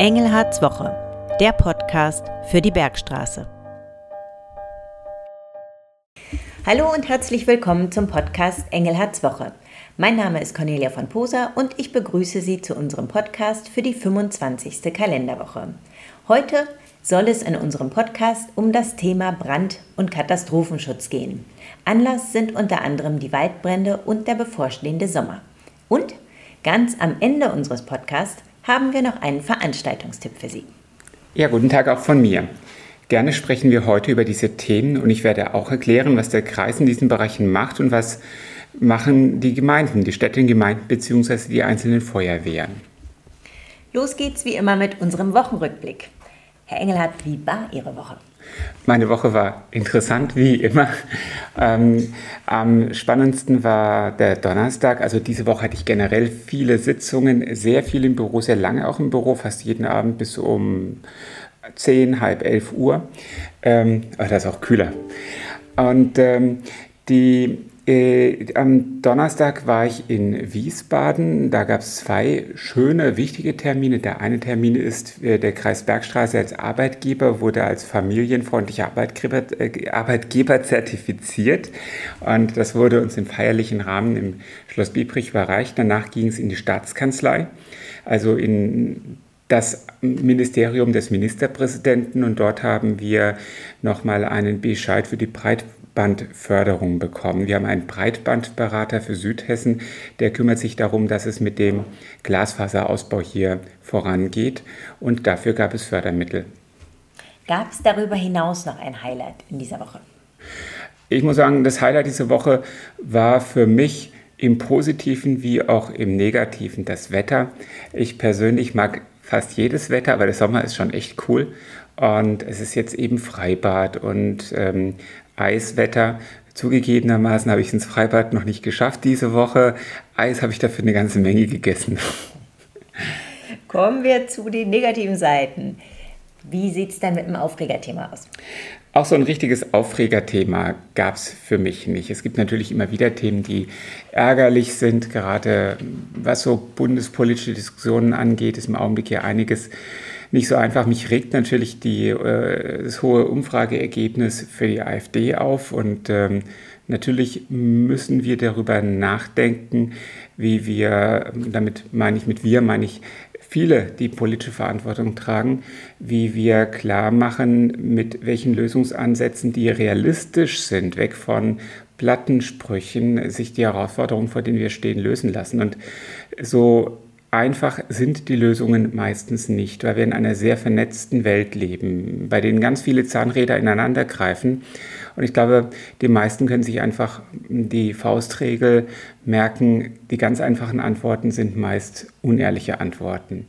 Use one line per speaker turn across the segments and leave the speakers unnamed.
Engelhards Woche, der Podcast für die Bergstraße. Hallo und herzlich willkommen zum Podcast Engelhards Woche. Mein Name ist Cornelia von Poser und ich begrüße Sie zu unserem Podcast für die 25. Kalenderwoche. Heute soll es in unserem Podcast um das Thema Brand- und Katastrophenschutz gehen. Anlass sind unter anderem die Waldbrände und der bevorstehende Sommer. Und ganz am Ende unseres Podcasts haben wir noch einen Veranstaltungstipp für Sie.
Ja, guten Tag auch von mir. Gerne sprechen wir heute über diese Themen und ich werde auch erklären, was der Kreis in diesen Bereichen macht und was machen die Gemeinden, die Städte und Gemeinden bzw. die einzelnen Feuerwehren.
Los geht's wie immer mit unserem Wochenrückblick. Herr Engelhardt, wie war Ihre Woche?
Meine Woche war interessant, wie immer. Ähm, am spannendsten war der Donnerstag. Also diese Woche hatte ich generell viele Sitzungen, sehr viel im Büro, sehr lange auch im Büro, fast jeden Abend bis um 10, halb 11 Uhr. Ähm, aber das ist auch kühler. Und ähm, die äh, am Donnerstag war ich in Wiesbaden. Da gab es zwei schöne, wichtige Termine. Der eine Termin ist, äh, der Kreis Bergstraße als Arbeitgeber wurde als familienfreundlicher Arbeitgeber, äh, Arbeitgeber zertifiziert. Und das wurde uns im feierlichen Rahmen im Schloss Biebrich überreicht. Danach ging es in die Staatskanzlei, also in das Ministerium des Ministerpräsidenten. Und dort haben wir nochmal einen Bescheid für die Breit Breitbandförderung bekommen. Wir haben einen Breitbandberater für Südhessen, der kümmert sich darum, dass es mit dem Glasfaserausbau hier vorangeht und dafür gab es Fördermittel.
Gab es darüber hinaus noch ein Highlight in dieser Woche?
Ich muss sagen, das Highlight dieser Woche war für mich im positiven wie auch im negativen das Wetter. Ich persönlich mag fast jedes Wetter, aber der Sommer ist schon echt cool. Und es ist jetzt eben Freibad und ähm, Eiswetter. Zugegebenermaßen habe ich ins Freibad noch nicht geschafft diese Woche. Eis habe ich dafür eine ganze Menge gegessen.
Kommen wir zu den negativen Seiten. Wie sieht es denn mit dem Aufregerthema aus?
Auch so ein richtiges Aufregerthema gab es für mich nicht. Es gibt natürlich immer wieder Themen, die ärgerlich sind, gerade was so bundespolitische Diskussionen angeht, ist im Augenblick hier einiges nicht so einfach. Mich regt natürlich die, äh, das hohe Umfrageergebnis für die AfD auf und ähm, natürlich müssen wir darüber nachdenken, wie wir, damit meine ich mit wir, meine ich viele, die politische Verantwortung tragen, wie wir klar machen, mit welchen Lösungsansätzen, die realistisch sind, weg von Plattensprüchen, sich die Herausforderungen, vor denen wir stehen, lösen lassen. Und so einfach sind die Lösungen meistens nicht, weil wir in einer sehr vernetzten Welt leben, bei denen ganz viele Zahnräder ineinander greifen. Und ich glaube, die meisten können sich einfach die Faustregel merken, die ganz einfachen Antworten sind meist unehrliche Antworten.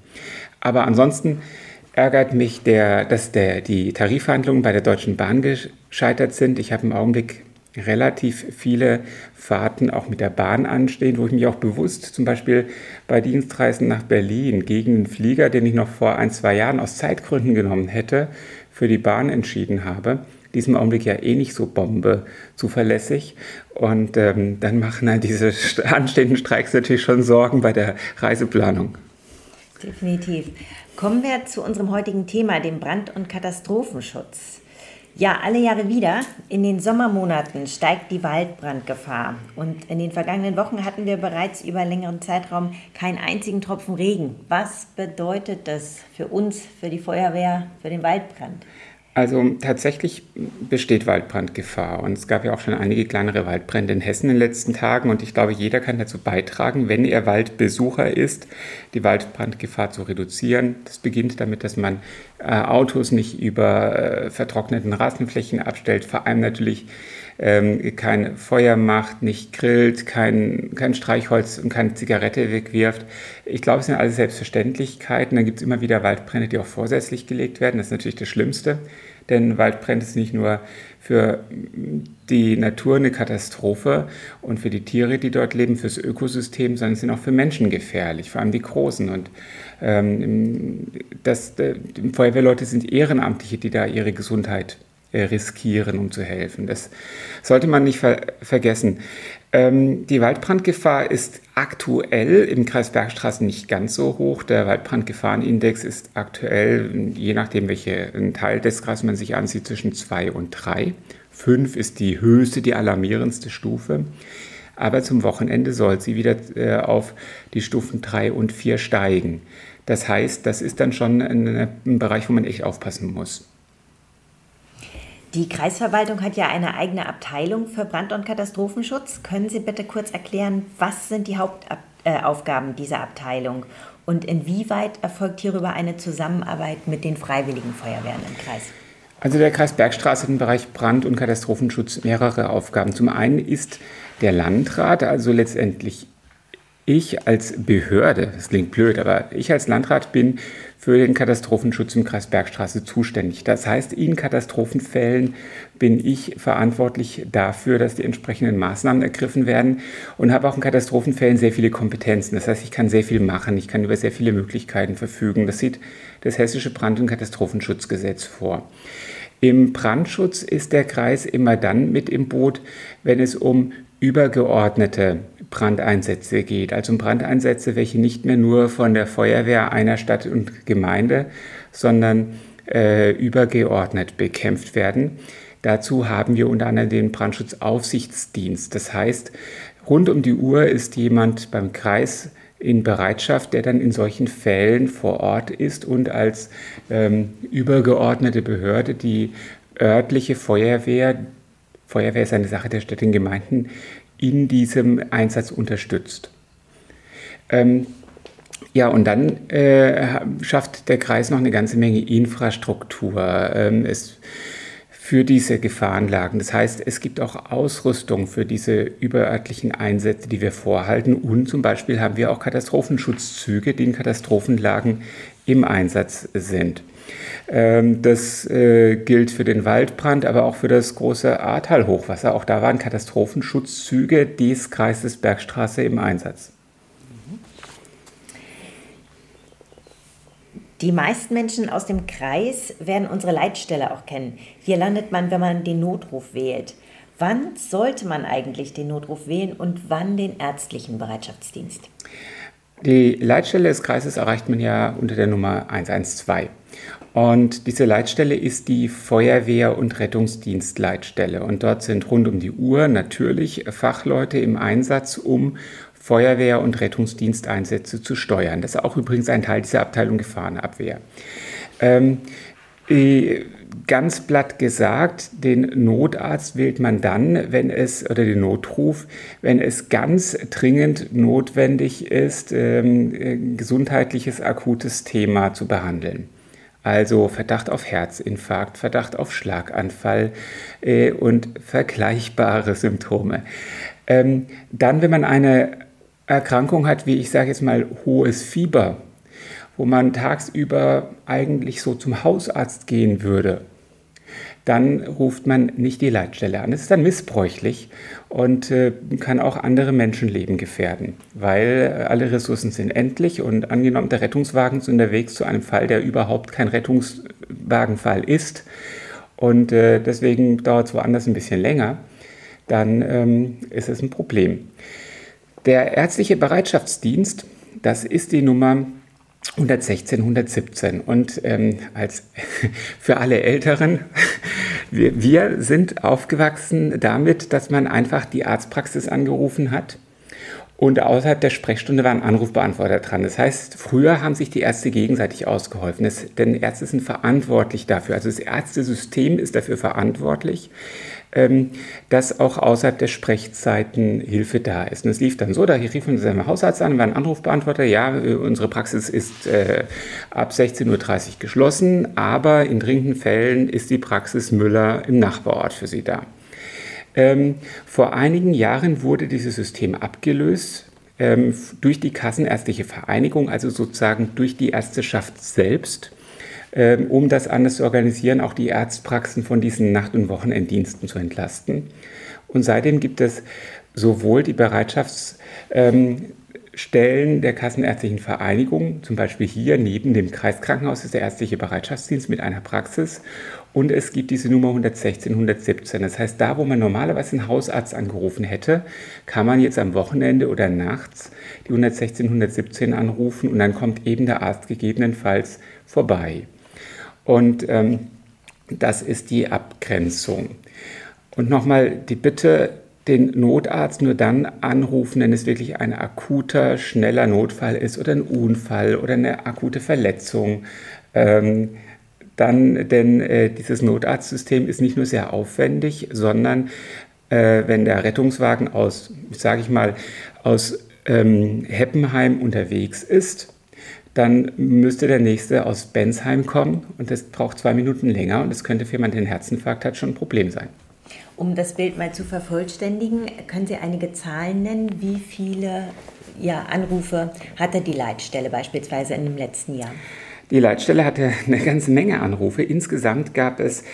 Aber ansonsten ärgert mich, der, dass der, die Tarifverhandlungen bei der Deutschen Bahn gescheitert sind. Ich habe im Augenblick relativ viele Fahrten auch mit der Bahn anstehen, wo ich mich auch bewusst zum Beispiel bei Dienstreisen nach Berlin gegen einen Flieger, den ich noch vor ein, zwei Jahren aus Zeitgründen genommen hätte, für die Bahn entschieden habe. Diesem Augenblick ja eh nicht so Bombe zuverlässig. Und ähm, dann machen halt diese anstehenden Streiks natürlich schon Sorgen bei der Reiseplanung.
Definitiv. Kommen wir zu unserem heutigen Thema, dem Brand- und Katastrophenschutz. Ja, alle Jahre wieder. In den Sommermonaten steigt die Waldbrandgefahr. Und in den vergangenen Wochen hatten wir bereits über längeren Zeitraum keinen einzigen Tropfen Regen. Was bedeutet das für uns, für die Feuerwehr, für den Waldbrand?
Also tatsächlich besteht Waldbrandgefahr und es gab ja auch schon einige kleinere Waldbrände in Hessen in den letzten Tagen und ich glaube, jeder kann dazu beitragen, wenn er Waldbesucher ist, die Waldbrandgefahr zu reduzieren. Das beginnt damit, dass man äh, Autos nicht über äh, vertrockneten Rasenflächen abstellt, vor allem natürlich ähm, kein Feuer macht, nicht grillt, kein, kein Streichholz und keine Zigarette wegwirft. Ich glaube, es sind alles Selbstverständlichkeiten. Dann gibt es immer wieder Waldbrände, die auch vorsätzlich gelegt werden. Das ist natürlich das Schlimmste, denn Waldbrände ist nicht nur für die Natur eine Katastrophe und für die Tiere, die dort leben, fürs Ökosystem, sondern sind auch für Menschen gefährlich, vor allem die Großen. Und ähm, das, die Feuerwehrleute sind Ehrenamtliche, die da ihre Gesundheit äh, riskieren, um zu helfen. Das sollte man nicht ver vergessen. Ähm, die Waldbrandgefahr ist aktuell im Kreis Bergstraße nicht ganz so hoch. Der Waldbrandgefahrenindex ist aktuell, je nachdem, welchen Teil des Kreises man sich ansieht, zwischen 2 und 3. 5 ist die höchste, die alarmierendste Stufe. Aber zum Wochenende soll sie wieder äh, auf die Stufen 3 und 4 steigen. Das heißt, das ist dann schon ein, ein Bereich, wo man echt aufpassen muss.
Die Kreisverwaltung hat ja eine eigene Abteilung für Brand- und Katastrophenschutz. Können Sie bitte kurz erklären, was sind die Hauptaufgaben dieser Abteilung und inwieweit erfolgt hierüber eine Zusammenarbeit mit den Freiwilligen Feuerwehren im Kreis?
Also der Kreis Bergstraße hat im Bereich Brand- und Katastrophenschutz mehrere Aufgaben. Zum einen ist der Landrat, also letztendlich ich als Behörde, das klingt blöd, aber ich als Landrat bin für den Katastrophenschutz im Kreis Bergstraße zuständig. Das heißt, in Katastrophenfällen bin ich verantwortlich dafür, dass die entsprechenden Maßnahmen ergriffen werden und habe auch in Katastrophenfällen sehr viele Kompetenzen. Das heißt, ich kann sehr viel machen, ich kann über sehr viele Möglichkeiten verfügen. Das sieht das Hessische Brand- und Katastrophenschutzgesetz vor. Im Brandschutz ist der Kreis immer dann mit im Boot, wenn es um übergeordnete Brandeinsätze geht. Also um Brandeinsätze, welche nicht mehr nur von der Feuerwehr einer Stadt und Gemeinde, sondern äh, übergeordnet bekämpft werden. Dazu haben wir unter anderem den Brandschutzaufsichtsdienst. Das heißt, rund um die Uhr ist jemand beim Kreis in Bereitschaft, der dann in solchen Fällen vor Ort ist und als ähm, übergeordnete Behörde die örtliche Feuerwehr, Feuerwehr ist eine Sache der Städte und Gemeinden, in diesem Einsatz unterstützt. Ähm, ja, und dann äh, schafft der Kreis noch eine ganze Menge Infrastruktur ähm, es, für diese Gefahrenlagen. Das heißt, es gibt auch Ausrüstung für diese überörtlichen Einsätze, die wir vorhalten. Und zum Beispiel haben wir auch Katastrophenschutzzüge, die in Katastrophenlagen im Einsatz sind. Ähm, das äh, gilt für den Waldbrand, aber auch für das große Ahrtal-Hochwasser. Auch da waren Katastrophenschutzzüge des Kreises Bergstraße im Einsatz.
Die meisten Menschen aus dem Kreis werden unsere Leitstelle auch kennen. Hier landet man, wenn man den Notruf wählt. Wann sollte man eigentlich den Notruf wählen und wann den ärztlichen Bereitschaftsdienst?
Die Leitstelle des Kreises erreicht man ja unter der Nummer 112. Und diese Leitstelle ist die Feuerwehr- und Rettungsdienstleitstelle. Und dort sind rund um die Uhr natürlich Fachleute im Einsatz, um Feuerwehr- und Rettungsdiensteinsätze zu steuern. Das ist auch übrigens ein Teil dieser Abteilung Gefahrenabwehr. Ähm, ganz platt gesagt, den Notarzt wählt man dann, wenn es, oder den Notruf, wenn es ganz dringend notwendig ist, ähm, gesundheitliches akutes Thema zu behandeln. Also Verdacht auf Herzinfarkt, Verdacht auf Schlaganfall äh, und vergleichbare Symptome. Ähm, dann, wenn man eine Erkrankung hat, wie ich sage jetzt mal hohes Fieber, wo man tagsüber eigentlich so zum Hausarzt gehen würde, dann ruft man nicht die Leitstelle an. Das ist dann missbräuchlich und äh, kann auch andere Menschenleben gefährden, weil alle Ressourcen sind endlich und angenommen, der Rettungswagen ist unterwegs zu einem Fall, der überhaupt kein Rettungswagenfall ist und äh, deswegen dauert es woanders ein bisschen länger, dann ähm, ist es ein Problem. Der ärztliche Bereitschaftsdienst, das ist die Nummer 116, 117. Und ähm, als für alle Älteren, wir, wir sind aufgewachsen damit, dass man einfach die Arztpraxis angerufen hat und außerhalb der Sprechstunde war ein Anrufbeantworter dran. Das heißt, früher haben sich die Ärzte gegenseitig ausgeholfen, das, denn Ärzte sind verantwortlich dafür. Also das Ärztesystem ist dafür verantwortlich, dass auch außerhalb der Sprechzeiten Hilfe da ist. Und es lief dann so, da rief uns der Hausarzt an, war ein Anrufbeantworter, ja, äh, unsere Praxis ist äh, ab 16.30 Uhr geschlossen, aber in dringenden Fällen ist die Praxis Müller im Nachbarort für Sie da. Ähm, vor einigen Jahren wurde dieses System abgelöst ähm, durch die Kassenärztliche Vereinigung, also sozusagen durch die Ärzteschaft selbst, ähm, um das anders zu organisieren, auch die Arztpraxen von diesen Nacht- und Wochenenddiensten zu entlasten. Und seitdem gibt es sowohl die Bereitschafts- ähm, der Kassenärztlichen Vereinigung, zum Beispiel hier neben dem Kreiskrankenhaus ist der ärztliche Bereitschaftsdienst mit einer Praxis und es gibt diese Nummer 116, 117. Das heißt, da, wo man normalerweise einen Hausarzt angerufen hätte, kann man jetzt am Wochenende oder nachts die 116, 117 anrufen und dann kommt eben der Arzt gegebenenfalls vorbei. Und ähm, das ist die Abgrenzung. Und nochmal die Bitte, den Notarzt nur dann anrufen, wenn es wirklich ein akuter, schneller Notfall ist oder ein Unfall oder eine akute Verletzung. Ähm, dann, denn äh, dieses Notarztsystem ist nicht nur sehr aufwendig, sondern äh, wenn der Rettungswagen aus, sage ich mal, aus ähm, Heppenheim unterwegs ist, dann müsste der nächste aus Bensheim kommen und das braucht zwei Minuten länger und das könnte für jemanden, der einen Herzinfarkt hat, schon ein Problem sein.
Um das Bild mal zu vervollständigen, können Sie einige Zahlen nennen? Wie viele ja, Anrufe hatte die Leitstelle beispielsweise in dem letzten Jahr?
Die Leitstelle hatte eine ganze Menge Anrufe. Insgesamt gab es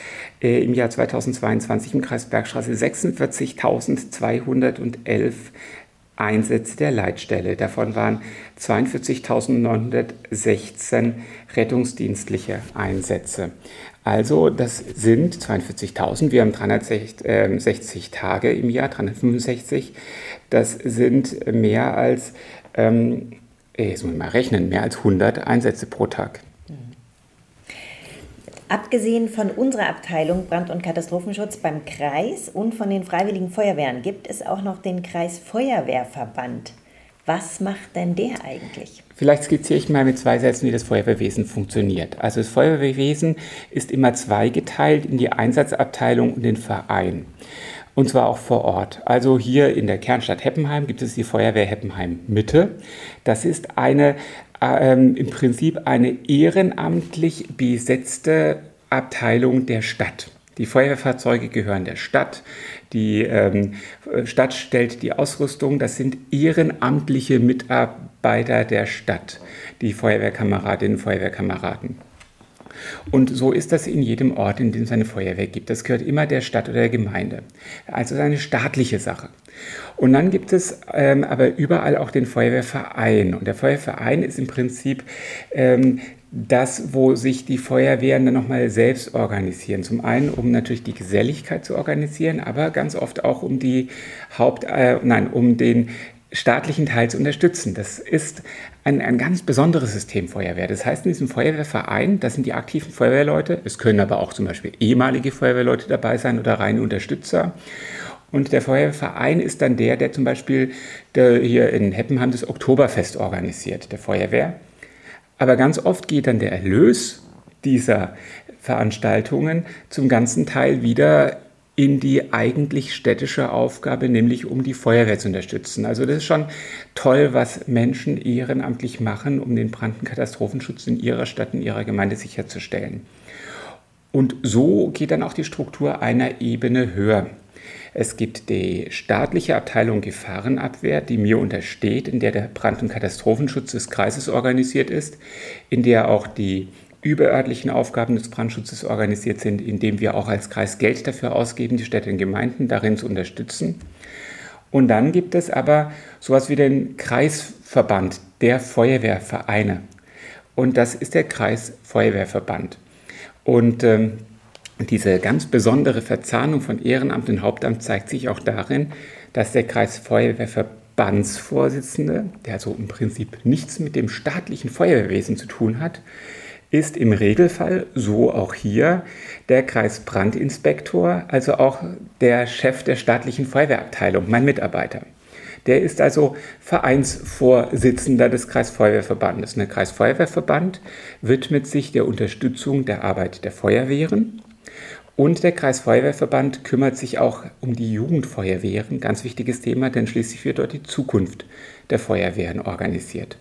äh, im Jahr 2022 im Kreis Bergstraße 46.211 Einsätze der Leitstelle. Davon waren 42.916 rettungsdienstliche Einsätze. Also das sind 42.000, wir haben 360 Tage im Jahr, 365. Das sind mehr als, ähm, jetzt muss ich mal rechnen, mehr als 100 Einsätze pro Tag.
Abgesehen von unserer Abteilung Brand- und Katastrophenschutz beim Kreis und von den Freiwilligen Feuerwehren gibt es auch noch den Kreisfeuerwehrverband. Was macht denn der eigentlich?
Vielleicht skizziere ich mal mit zwei Sätzen, wie das Feuerwehrwesen funktioniert. Also das Feuerwehrwesen ist immer zweigeteilt in die Einsatzabteilung und den Verein. Und zwar auch vor Ort. Also hier in der Kernstadt Heppenheim gibt es die Feuerwehr Heppenheim Mitte. Das ist eine ähm, im Prinzip eine ehrenamtlich besetzte Abteilung der Stadt. Die Feuerwehrfahrzeuge gehören der Stadt. Die ähm, Stadt stellt die Ausrüstung. Das sind ehrenamtliche Mitarbeiter der Stadt, die Feuerwehrkameradinnen und Feuerwehrkameraden. Und so ist das in jedem Ort, in dem es eine Feuerwehr gibt. Das gehört immer der Stadt oder der Gemeinde. Also eine staatliche Sache. Und dann gibt es ähm, aber überall auch den Feuerwehrverein. Und der Feuerwehrverein ist im Prinzip ähm, das, wo sich die Feuerwehren dann nochmal selbst organisieren. Zum einen, um natürlich die Geselligkeit zu organisieren, aber ganz oft auch um die Haupt, äh, nein, um den staatlichen Teil zu unterstützen. Das ist ein, ein ganz besonderes System Feuerwehr. Das heißt, in diesem Feuerwehrverein, das sind die aktiven Feuerwehrleute, es können aber auch zum Beispiel ehemalige Feuerwehrleute dabei sein oder reine Unterstützer. Und der Feuerwehrverein ist dann der, der zum Beispiel der hier in Heppenheim das Oktoberfest organisiert, der Feuerwehr. Aber ganz oft geht dann der Erlös dieser Veranstaltungen zum ganzen Teil wieder in die eigentlich städtische Aufgabe, nämlich um die Feuerwehr zu unterstützen. Also das ist schon toll, was Menschen ehrenamtlich machen, um den Brand- und Katastrophenschutz in ihrer Stadt, in ihrer Gemeinde sicherzustellen. Und so geht dann auch die Struktur einer Ebene höher. Es gibt die staatliche Abteilung Gefahrenabwehr, die mir untersteht, in der der Brand- und Katastrophenschutz des Kreises organisiert ist, in der auch die überörtlichen Aufgaben des Brandschutzes organisiert sind, indem wir auch als Kreis Geld dafür ausgeben, die Städte und Gemeinden darin zu unterstützen. Und dann gibt es aber sowas wie den Kreisverband der Feuerwehrvereine. Und das ist der Kreisfeuerwehrverband. Und ähm, diese ganz besondere Verzahnung von Ehrenamt und Hauptamt zeigt sich auch darin, dass der Kreisfeuerwehrverbandsvorsitzende, der also im Prinzip nichts mit dem staatlichen Feuerwehrwesen zu tun hat, ist im Regelfall, so auch hier, der Kreisbrandinspektor, also auch der Chef der staatlichen Feuerwehrabteilung, mein Mitarbeiter. Der ist also Vereinsvorsitzender des Kreisfeuerwehrverbandes. der Kreisfeuerwehrverband widmet sich der Unterstützung der Arbeit der Feuerwehren. Und der Kreisfeuerwehrverband kümmert sich auch um die Jugendfeuerwehren, ganz wichtiges Thema, denn schließlich wird dort die Zukunft der Feuerwehren organisiert.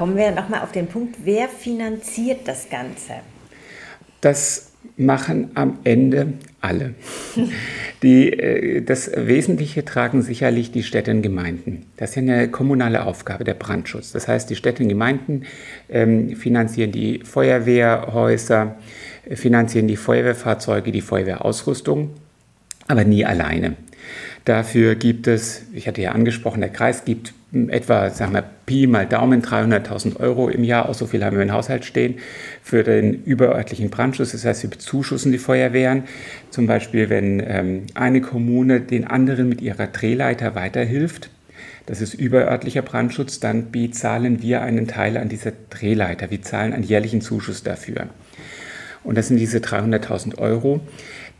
Kommen wir nochmal auf den Punkt, wer finanziert das Ganze?
Das machen am Ende alle. Die, äh, das Wesentliche tragen sicherlich die Städte und Gemeinden. Das ist ja eine kommunale Aufgabe, der Brandschutz. Das heißt, die Städte und Gemeinden ähm, finanzieren die Feuerwehrhäuser, finanzieren die Feuerwehrfahrzeuge, die Feuerwehrausrüstung, aber nie alleine. Dafür gibt es, ich hatte ja angesprochen, der Kreis gibt etwa, sagen wir, Pi mal Daumen 300.000 Euro im Jahr aus, so viel haben wir im Haushalt stehen, für den überörtlichen Brandschutz. Das heißt, wir bezuschussen die Feuerwehren. Zum Beispiel, wenn ähm, eine Kommune den anderen mit ihrer Drehleiter weiterhilft, das ist überörtlicher Brandschutz, dann bezahlen wir einen Teil an dieser Drehleiter. Wir zahlen einen jährlichen Zuschuss dafür. Und das sind diese 300.000 Euro.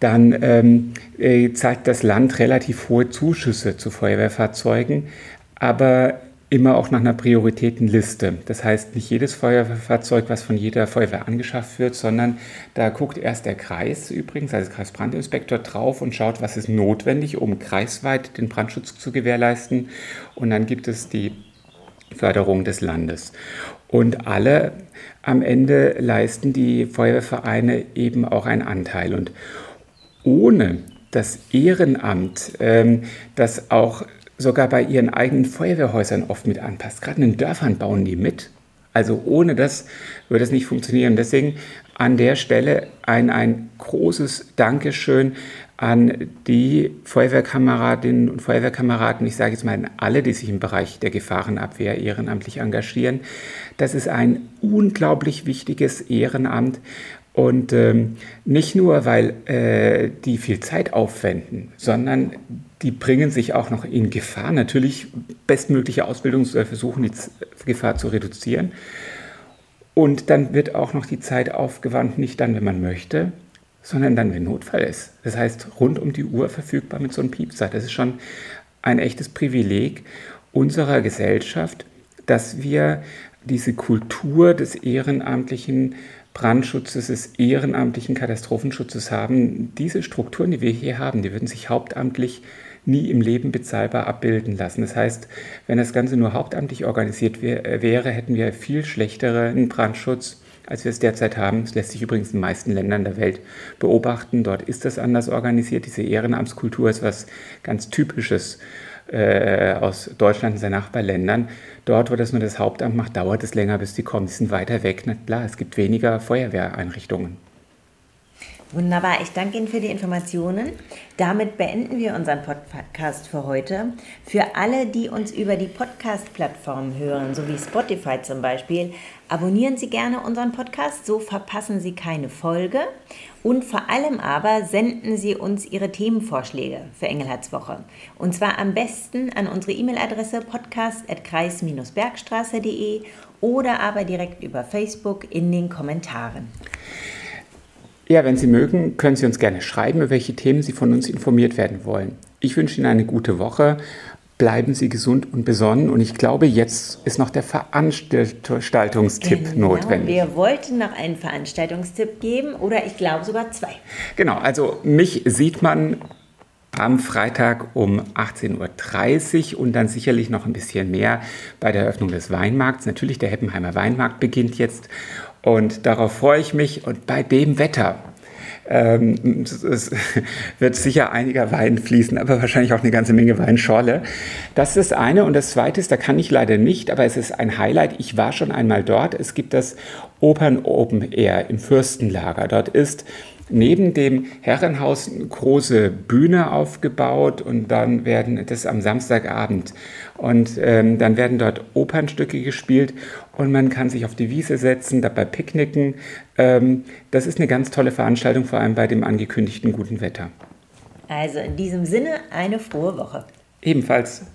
Dann ähm, äh, zahlt das Land relativ hohe Zuschüsse zu Feuerwehrfahrzeugen, aber immer auch nach einer Prioritätenliste. Das heißt, nicht jedes Feuerwehrfahrzeug, was von jeder Feuerwehr angeschafft wird, sondern da guckt erst der Kreis übrigens, also Kreisbrandinspektor, drauf und schaut, was ist notwendig, um kreisweit den Brandschutz zu gewährleisten. Und dann gibt es die Förderung des Landes. Und alle am Ende leisten die Feuerwehrvereine eben auch einen Anteil. Und ohne das Ehrenamt, ähm, das auch sogar bei ihren eigenen Feuerwehrhäusern oft mit anpasst. Gerade in den Dörfern bauen die mit. Also ohne das würde es nicht funktionieren. Deswegen an der Stelle ein, ein großes Dankeschön an die Feuerwehrkameradinnen und Feuerwehrkameraden, ich sage jetzt mal an alle, die sich im Bereich der Gefahrenabwehr ehrenamtlich engagieren. Das ist ein unglaublich wichtiges Ehrenamt und ähm, nicht nur, weil äh, die viel Zeit aufwenden, sondern die bringen sich auch noch in Gefahr. Natürlich bestmögliche Ausbildung soll versuchen, die Gefahr zu reduzieren. Und dann wird auch noch die Zeit aufgewandt, nicht dann, wenn man möchte, sondern dann, wenn Notfall ist. Das heißt, rund um die Uhr verfügbar mit so einem Piepser. Das ist schon ein echtes Privileg unserer Gesellschaft, dass wir diese Kultur des ehrenamtlichen Brandschutzes, des ehrenamtlichen Katastrophenschutzes haben. Diese Strukturen, die wir hier haben, die würden sich hauptamtlich nie im Leben bezahlbar abbilden lassen. Das heißt, wenn das Ganze nur hauptamtlich organisiert äh, wäre, hätten wir viel schlechteren Brandschutz, als wir es derzeit haben. Das lässt sich übrigens in den meisten Ländern der Welt beobachten. Dort ist das anders organisiert. Diese Ehrenamtskultur ist was ganz Typisches äh, aus Deutschland und seinen Nachbarländern. Dort, wo das nur das Hauptamt macht, dauert es länger, bis die kommen. Die sind weiter weg. Na klar, es gibt weniger Feuerwehreinrichtungen.
Wunderbar, ich danke Ihnen für die Informationen. Damit beenden wir unseren Podcast für heute. Für alle, die uns über die Podcast-Plattformen hören, so wie Spotify zum Beispiel, abonnieren Sie gerne unseren Podcast, so verpassen Sie keine Folge. Und vor allem aber senden Sie uns Ihre Themenvorschläge für Engelhardswoche. Und zwar am besten an unsere E-Mail-Adresse podcast.kreis-bergstraße.de oder aber direkt über Facebook in den Kommentaren.
Ja, wenn Sie mögen, können Sie uns gerne schreiben, über welche Themen Sie von uns informiert werden wollen. Ich wünsche Ihnen eine gute Woche. Bleiben Sie gesund und besonnen. Und ich glaube, jetzt ist noch der Veranstaltungstipp genau, notwendig.
Wir wollten noch einen Veranstaltungstipp geben oder ich glaube sogar zwei.
Genau, also mich sieht man am Freitag um 18.30 Uhr und dann sicherlich noch ein bisschen mehr bei der Eröffnung des Weinmarkts. Natürlich, der Heppenheimer Weinmarkt beginnt jetzt und darauf freue ich mich. Und bei dem Wetter ähm, es wird sicher einiger Wein fließen, aber wahrscheinlich auch eine ganze Menge Weinschorle. Das ist das eine. Und das zweite ist, da kann ich leider nicht, aber es ist ein Highlight. Ich war schon einmal dort. Es gibt das Opern Open Air im Fürstenlager. Dort ist neben dem Herrenhaus eine große Bühne aufgebaut und dann werden das am Samstagabend und ähm, dann werden dort Opernstücke gespielt und man kann sich auf die Wiese setzen, dabei picknicken. Ähm, das ist eine ganz tolle Veranstaltung, vor allem bei dem angekündigten guten Wetter.
Also in diesem Sinne eine frohe Woche.
Ebenfalls.